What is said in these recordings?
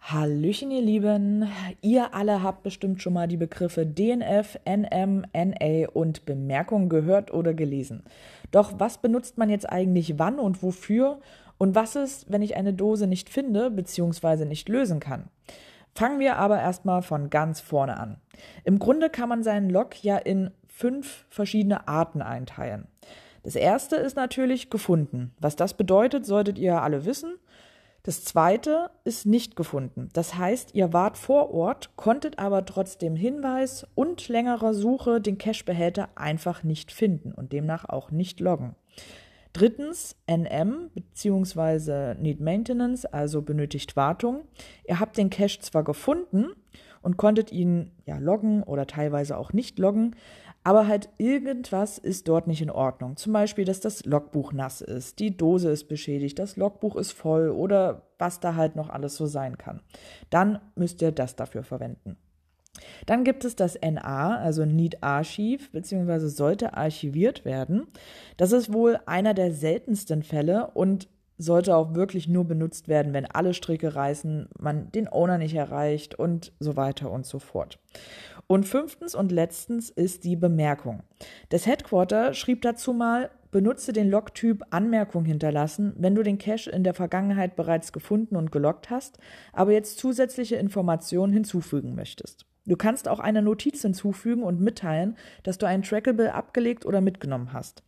Hallöchen, ihr Lieben. Ihr alle habt bestimmt schon mal die Begriffe DNF, NM, NA und Bemerkung gehört oder gelesen. Doch was benutzt man jetzt eigentlich wann und wofür? Und was ist, wenn ich eine Dose nicht finde bzw. nicht lösen kann? Fangen wir aber erstmal von ganz vorne an. Im Grunde kann man seinen Log ja in fünf verschiedene Arten einteilen. Das erste ist natürlich gefunden. Was das bedeutet, solltet ihr alle wissen. Das zweite ist nicht gefunden. Das heißt, ihr wart vor Ort, konntet aber trotz dem Hinweis und längerer Suche den Cache-Behälter einfach nicht finden und demnach auch nicht loggen. Drittens NM bzw. Need Maintenance, also benötigt Wartung. Ihr habt den Cache zwar gefunden und konntet ihn ja loggen oder teilweise auch nicht loggen, aber halt irgendwas ist dort nicht in Ordnung. Zum Beispiel, dass das Logbuch nass ist, die Dose ist beschädigt, das Logbuch ist voll oder was da halt noch alles so sein kann. Dann müsst ihr das dafür verwenden. Dann gibt es das NA, also Need Archive, beziehungsweise sollte archiviert werden. Das ist wohl einer der seltensten Fälle und sollte auch wirklich nur benutzt werden, wenn alle Stricke reißen, man den Owner nicht erreicht und so weiter und so fort. Und fünftens und letztens ist die Bemerkung. Das Headquarter schrieb dazu mal, benutze den Logtyp Anmerkung hinterlassen, wenn du den Cache in der Vergangenheit bereits gefunden und gelockt hast, aber jetzt zusätzliche Informationen hinzufügen möchtest. Du kannst auch eine Notiz hinzufügen und mitteilen, dass du einen Trackable abgelegt oder mitgenommen hast.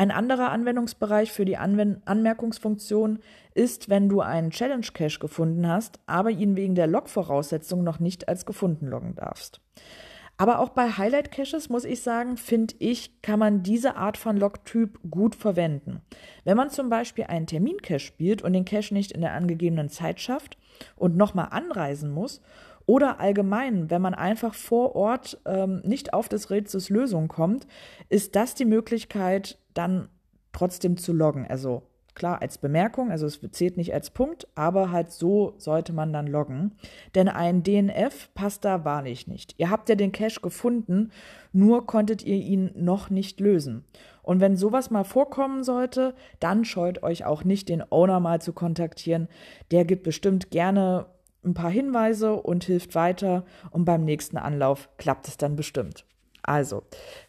Ein anderer Anwendungsbereich für die Anwend Anmerkungsfunktion ist, wenn du einen Challenge Cache gefunden hast, aber ihn wegen der Log-Voraussetzung noch nicht als gefunden loggen darfst. Aber auch bei Highlight Caches muss ich sagen, finde ich, kann man diese Art von Log-Typ gut verwenden. Wenn man zum Beispiel einen Termin-Cache spielt und den Cache nicht in der angegebenen Zeit schafft und nochmal anreisen muss oder allgemein, wenn man einfach vor Ort ähm, nicht auf des Rätsels Lösung kommt, ist das die Möglichkeit, dann trotzdem zu loggen. Also klar als Bemerkung, also es zählt nicht als Punkt, aber halt so sollte man dann loggen. Denn ein DNF passt da wahrlich nicht. Ihr habt ja den Cache gefunden, nur konntet ihr ihn noch nicht lösen. Und wenn sowas mal vorkommen sollte, dann scheut euch auch nicht, den Owner mal zu kontaktieren. Der gibt bestimmt gerne ein paar Hinweise und hilft weiter und beim nächsten Anlauf klappt es dann bestimmt. Also,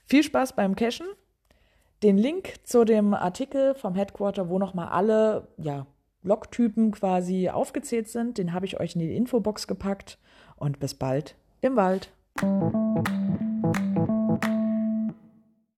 viel Spaß beim Cashen. Den Link zu dem Artikel vom Headquarter, wo nochmal alle ja, Logtypen quasi aufgezählt sind, den habe ich euch in die Infobox gepackt und bis bald im Wald.